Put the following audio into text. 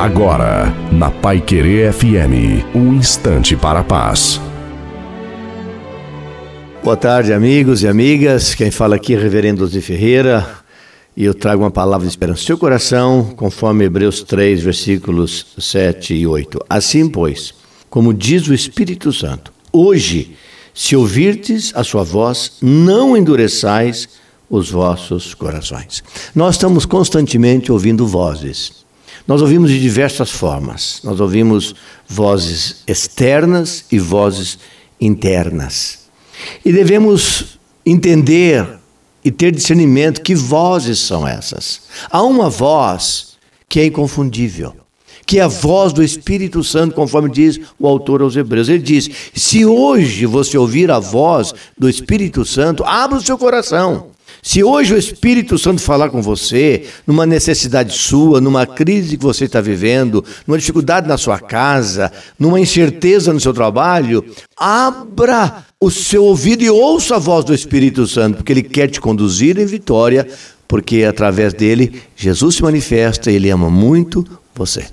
Agora, na Pai Querer FM, um instante para a paz. Boa tarde, amigos e amigas. Quem fala aqui é Reverendo José Ferreira e eu trago uma palavra de esperança no seu coração, conforme Hebreus 3, versículos 7 e 8. Assim, pois, como diz o Espírito Santo, hoje, se ouvirdes a sua voz, não endureçais os vossos corações. Nós estamos constantemente ouvindo vozes. Nós ouvimos de diversas formas. Nós ouvimos vozes externas e vozes internas. E devemos entender e ter discernimento que vozes são essas. Há uma voz que é inconfundível, que é a voz do Espírito Santo, conforme diz o autor aos Hebreus. Ele diz: se hoje você ouvir a voz do Espírito Santo, abra o seu coração. Se hoje o Espírito Santo falar com você, numa necessidade sua, numa crise que você está vivendo, numa dificuldade na sua casa, numa incerteza no seu trabalho, abra o seu ouvido e ouça a voz do Espírito Santo, porque ele quer te conduzir em vitória, porque através dele Jesus se manifesta e ele ama muito você.